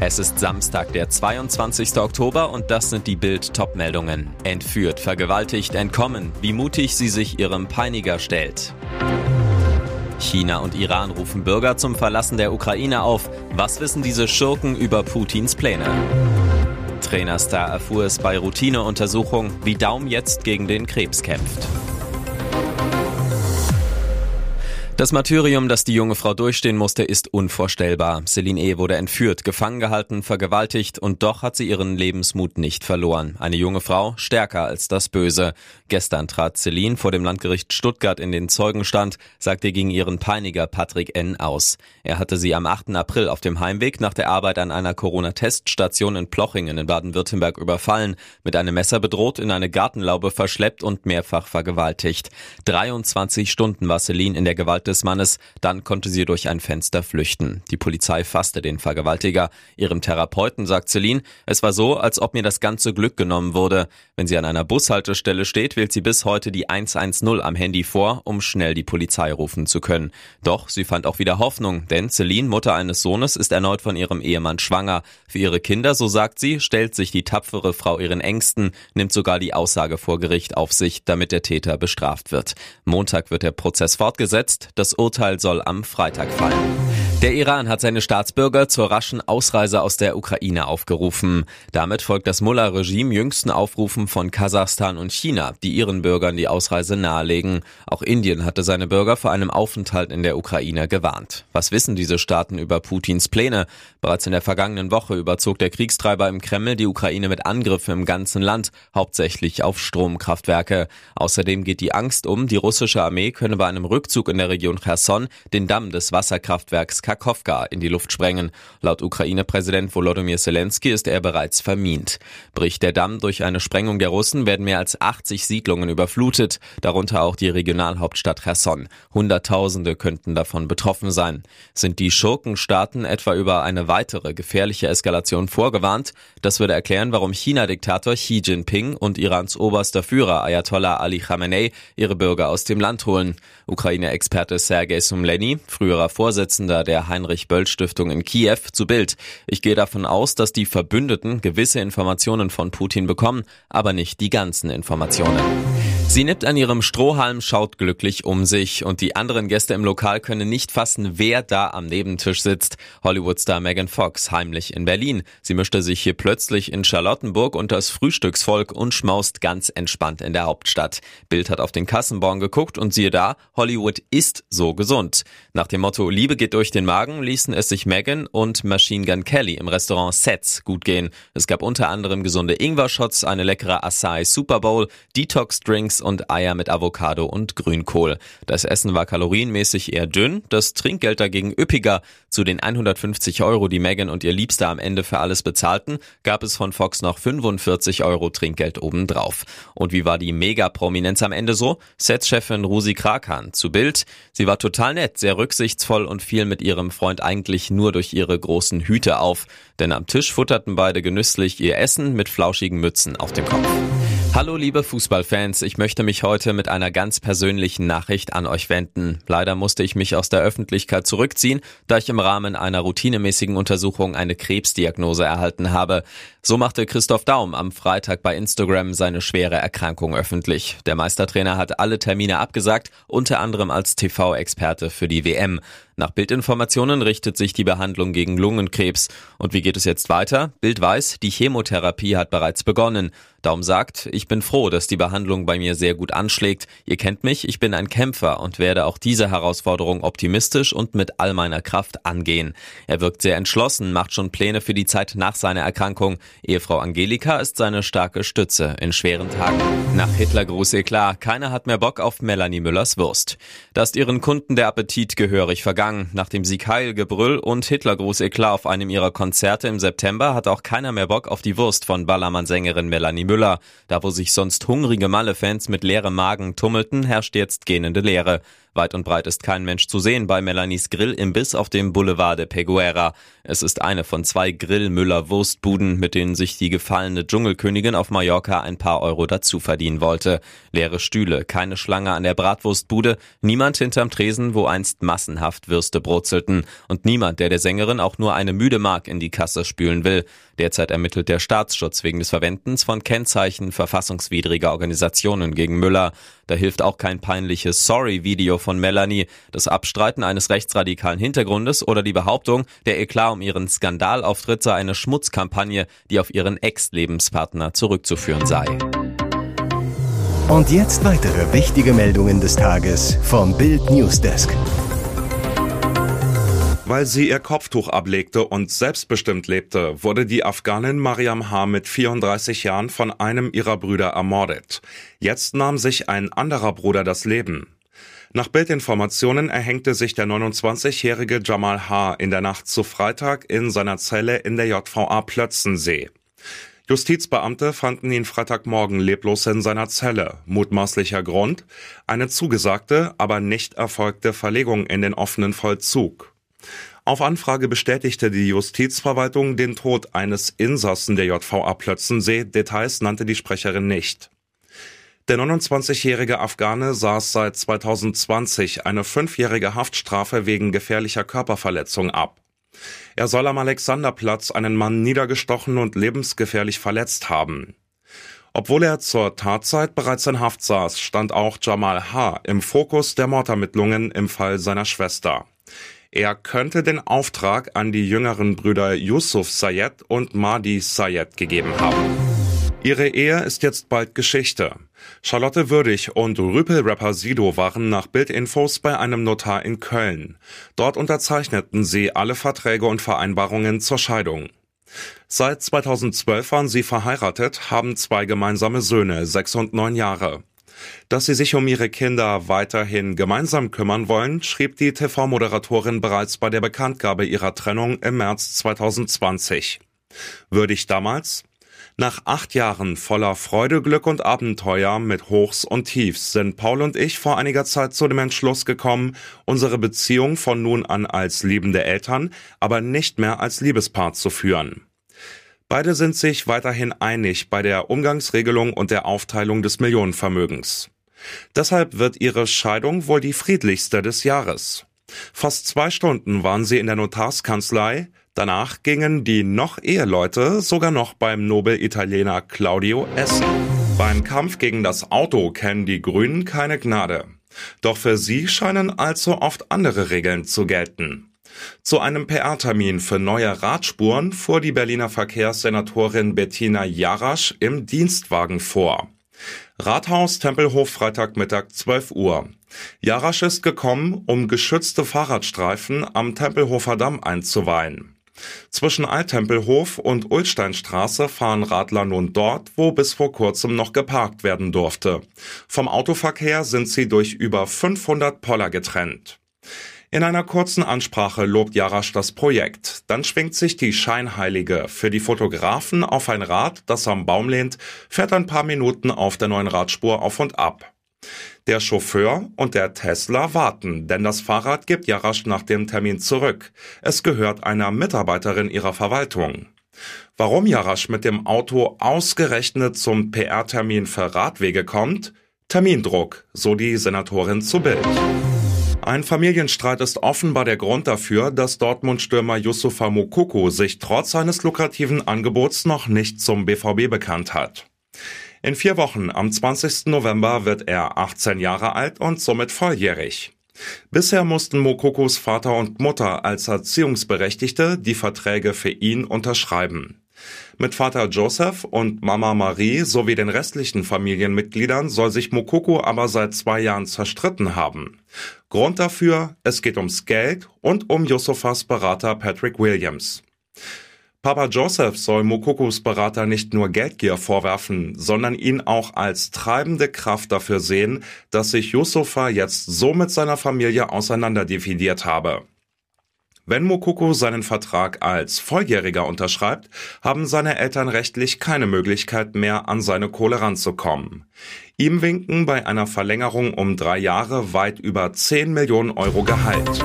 Es ist Samstag, der 22. Oktober und das sind die Bild Topmeldungen. Entführt, vergewaltigt, entkommen, wie mutig sie sich ihrem Peiniger stellt. China und Iran rufen Bürger zum Verlassen der Ukraine auf. Was wissen diese Schurken über Putins Pläne? Trainerstar erfuhr es bei Routineuntersuchung, wie Daum jetzt gegen den Krebs kämpft. Das Martyrium, das die junge Frau durchstehen musste, ist unvorstellbar. Celine E. wurde entführt, gefangen gehalten, vergewaltigt und doch hat sie ihren Lebensmut nicht verloren. Eine junge Frau, stärker als das Böse. Gestern trat Celine vor dem Landgericht Stuttgart in den Zeugenstand, sagte gegen ihren Peiniger Patrick N. aus. Er hatte sie am 8. April auf dem Heimweg nach der Arbeit an einer Corona-Teststation in Plochingen in Baden-Württemberg überfallen, mit einem Messer bedroht, in eine Gartenlaube verschleppt und mehrfach vergewaltigt. 23 Stunden war Celine in der Gewalt des Mannes, dann konnte sie durch ein Fenster flüchten. Die Polizei fasste den Vergewaltiger. Ihrem Therapeuten sagt Celine, es war so, als ob mir das ganze Glück genommen wurde. Wenn sie an einer Bushaltestelle steht, wählt sie bis heute die 110 am Handy vor, um schnell die Polizei rufen zu können. Doch sie fand auch wieder Hoffnung, denn Celine, Mutter eines Sohnes, ist erneut von ihrem Ehemann schwanger. Für ihre Kinder, so sagt sie, stellt sich die tapfere Frau ihren Ängsten, nimmt sogar die Aussage vor Gericht auf sich, damit der Täter bestraft wird. Montag wird der Prozess fortgesetzt. Das Urteil soll am Freitag fallen. Der Iran hat seine Staatsbürger zur raschen Ausreise aus der Ukraine aufgerufen. Damit folgt das Mullah-Regime jüngsten Aufrufen von Kasachstan und China, die ihren Bürgern die Ausreise nahelegen. Auch Indien hatte seine Bürger vor einem Aufenthalt in der Ukraine gewarnt. Was wissen diese Staaten über Putins Pläne? Bereits in der vergangenen Woche überzog der Kriegstreiber im Kreml die Ukraine mit Angriffen im ganzen Land, hauptsächlich auf Stromkraftwerke. Außerdem geht die Angst um, die russische Armee könne bei einem Rückzug in der Region Cherson den Damm des Wasserkraftwerks Kakowka in die Luft sprengen. Laut Ukraine-Präsident Volodymyr Zelensky ist er bereits vermint. Bricht der Damm durch eine Sprengung der Russen, werden mehr als 80 Siedlungen überflutet, darunter auch die Regionalhauptstadt Cherson. Hunderttausende könnten davon betroffen sein. Sind die Schurkenstaaten etwa über eine weitere gefährliche Eskalation vorgewarnt? Das würde erklären, warum China-Diktator Xi Jinping und Irans oberster Führer Ayatollah Ali Khamenei ihre Bürger aus dem Land holen. Ukraine-Experte Sergei Sumleni, früherer Vorsitzender der Heinrich-Böll-Stiftung in Kiew, zu Bild. Ich gehe davon aus, dass die Verbündeten gewisse Informationen von Putin bekommen, aber nicht die ganzen Informationen. Sie nippt an ihrem Strohhalm, schaut glücklich um sich und die anderen Gäste im Lokal können nicht fassen, wer da am Nebentisch sitzt. Hollywoodstar Megan Fox heimlich in Berlin. Sie mischte sich hier plötzlich in Charlottenburg unter das Frühstücksvolk und schmaust ganz entspannt in der Hauptstadt. Bild hat auf den Kassenbon geguckt und siehe da, Hollywood ist so gesund. Nach dem Motto Liebe geht durch den Magen ließen es sich Megan und Machine Gun Kelly im Restaurant Sets gut gehen. Es gab unter anderem gesunde Ingwer-Shots, eine leckere Acai Super Bowl, Detox-Drinks und Eier mit Avocado und Grünkohl. Das Essen war kalorienmäßig eher dünn, das Trinkgeld dagegen üppiger. Zu den 150 Euro, die Megan und ihr Liebster am Ende für alles bezahlten, gab es von Fox noch 45 Euro Trinkgeld obendrauf. Und wie war die Mega-Prominenz am Ende so? Setchefin Rusi Krakan zu Bild. Sie war total nett, sehr rücksichtsvoll und fiel mit ihrem Freund eigentlich nur durch ihre großen Hüte auf. Denn am Tisch futterten beide genüsslich ihr Essen mit flauschigen Mützen auf dem Kopf. Hallo liebe Fußballfans, ich möchte mich heute mit einer ganz persönlichen Nachricht an euch wenden. Leider musste ich mich aus der Öffentlichkeit zurückziehen, da ich im Rahmen einer routinemäßigen Untersuchung eine Krebsdiagnose erhalten habe. So machte Christoph Daum am Freitag bei Instagram seine schwere Erkrankung öffentlich. Der Meistertrainer hat alle Termine abgesagt, unter anderem als TV-Experte für die WM. Nach Bildinformationen richtet sich die Behandlung gegen Lungenkrebs. Und wie geht es jetzt weiter? Bild weiß, die Chemotherapie hat bereits begonnen. Daum sagt, ich bin froh, dass die Behandlung bei mir sehr gut anschlägt. Ihr kennt mich, ich bin ein Kämpfer und werde auch diese Herausforderung optimistisch und mit all meiner Kraft angehen. Er wirkt sehr entschlossen, macht schon Pläne für die Zeit nach seiner Erkrankung. Ehefrau Angelika ist seine starke Stütze in schweren Tagen. Nach Hitlergruß Eklat, keiner hat mehr Bock auf Melanie Müllers Wurst. Da ist ihren Kunden der Appetit gehörig vergangen. Nach dem Sieg Heil, Gebrüll und Hitlergruß Eklat auf einem ihrer Konzerte im September hat auch keiner mehr Bock auf die Wurst von Ballermann-Sängerin Melanie Müller. Da wo sich sonst hungrige Malle-Fans mit leerem Magen tummelten, herrscht jetzt gähnende Leere. Weit und breit ist kein Mensch zu sehen bei Melanies Grill-Imbiss auf dem Boulevard de Peguera. Es ist eine von zwei Grill-Müller-Wurstbuden, mit denen sich die gefallene Dschungelkönigin auf Mallorca ein paar Euro dazu verdienen wollte. Leere Stühle, keine Schlange an der Bratwurstbude, niemand hinterm Tresen, wo einst massenhaft Würste brutzelten und niemand, der der Sängerin auch nur eine müde Mark in die Kasse spülen will. Derzeit ermittelt der Staatsschutz wegen des Verwendens von Kennzeichen verfassungswidriger Organisationen gegen Müller. Da hilft auch kein peinliches Sorry-Video von Melanie, das Abstreiten eines rechtsradikalen Hintergrundes oder die Behauptung, der Eklat um ihren Skandalauftritt sei eine Schmutzkampagne, die auf ihren Ex-Lebenspartner zurückzuführen sei. Und jetzt weitere wichtige Meldungen des Tages vom Bild Newsdesk. Weil sie ihr Kopftuch ablegte und selbstbestimmt lebte, wurde die Afghanin Mariam H. mit 34 Jahren von einem ihrer Brüder ermordet. Jetzt nahm sich ein anderer Bruder das Leben. Nach Bildinformationen erhängte sich der 29-jährige Jamal H. in der Nacht zu Freitag in seiner Zelle in der JVA Plötzensee. Justizbeamte fanden ihn Freitagmorgen leblos in seiner Zelle. Mutmaßlicher Grund? Eine zugesagte, aber nicht erfolgte Verlegung in den offenen Vollzug. Auf Anfrage bestätigte die Justizverwaltung den Tod eines Insassen der JVA Plötzensee. Details nannte die Sprecherin nicht. Der 29-jährige Afghane saß seit 2020 eine fünfjährige Haftstrafe wegen gefährlicher Körperverletzung ab. Er soll am Alexanderplatz einen Mann niedergestochen und lebensgefährlich verletzt haben. Obwohl er zur Tatzeit bereits in Haft saß, stand auch Jamal H. im Fokus der Mordermittlungen im Fall seiner Schwester. Er könnte den Auftrag an die jüngeren Brüder Yusuf Sayed und Mahdi Sayed gegeben haben. Ihre Ehe ist jetzt bald Geschichte. Charlotte Würdig und Rüpel-Rapper Sido waren nach Bildinfos bei einem Notar in Köln. Dort unterzeichneten sie alle Verträge und Vereinbarungen zur Scheidung. Seit 2012 waren sie verheiratet, haben zwei gemeinsame Söhne, sechs und neun Jahre. Dass sie sich um ihre Kinder weiterhin gemeinsam kümmern wollen, schrieb die TV-Moderatorin bereits bei der Bekanntgabe ihrer Trennung im März 2020. Würdig damals? Nach acht Jahren voller Freude, Glück und Abenteuer mit Hochs und Tiefs sind Paul und ich vor einiger Zeit zu dem Entschluss gekommen, unsere Beziehung von nun an als liebende Eltern, aber nicht mehr als Liebespaar zu führen. Beide sind sich weiterhin einig bei der Umgangsregelung und der Aufteilung des Millionenvermögens. Deshalb wird ihre Scheidung wohl die friedlichste des Jahres. Fast zwei Stunden waren sie in der Notarskanzlei, danach gingen die noch Eheleute sogar noch beim Nobel-Italiener Claudio essen. Beim Kampf gegen das Auto kennen die Grünen keine Gnade. Doch für sie scheinen allzu oft andere Regeln zu gelten. Zu einem PR-Termin für neue Radspuren fuhr die Berliner Verkehrssenatorin Bettina Jarasch im Dienstwagen vor. Rathaus Tempelhof Freitagmittag 12 Uhr. Jarasch ist gekommen, um geschützte Fahrradstreifen am Tempelhofer Damm einzuweihen. Zwischen Alttempelhof und Ulsteinstraße fahren Radler nun dort, wo bis vor kurzem noch geparkt werden durfte. Vom Autoverkehr sind sie durch über 500 Poller getrennt. In einer kurzen Ansprache lobt Jarasch das Projekt. Dann schwingt sich die Scheinheilige für die Fotografen auf ein Rad, das am Baum lehnt, fährt ein paar Minuten auf der neuen Radspur auf und ab. Der Chauffeur und der Tesla warten, denn das Fahrrad gibt Jarasch nach dem Termin zurück. Es gehört einer Mitarbeiterin ihrer Verwaltung. Warum Jarasch mit dem Auto ausgerechnet zum PR-Termin für Radwege kommt? Termindruck, so die Senatorin zu Bild. Ein Familienstreit ist offenbar der Grund dafür, dass Dortmund-Stürmer Yusufa Mokoko sich trotz seines lukrativen Angebots noch nicht zum BVB bekannt hat. In vier Wochen, am 20. November, wird er 18 Jahre alt und somit volljährig. Bisher mussten Mokokos Vater und Mutter als Erziehungsberechtigte die Verträge für ihn unterschreiben. Mit Vater Joseph und Mama Marie sowie den restlichen Familienmitgliedern soll sich Mokoko aber seit zwei Jahren zerstritten haben. Grund dafür, es geht ums Geld und um Yusufas Berater Patrick Williams. Papa Joseph soll Mokokos Berater nicht nur Geldgier vorwerfen, sondern ihn auch als treibende Kraft dafür sehen, dass sich Yusufa jetzt so mit seiner Familie auseinanderdividiert habe. Wenn Mokoko seinen Vertrag als Volljähriger unterschreibt, haben seine Eltern rechtlich keine Möglichkeit mehr, an seine Kohle ranzukommen. Ihm winken bei einer Verlängerung um drei Jahre weit über 10 Millionen Euro Gehalt.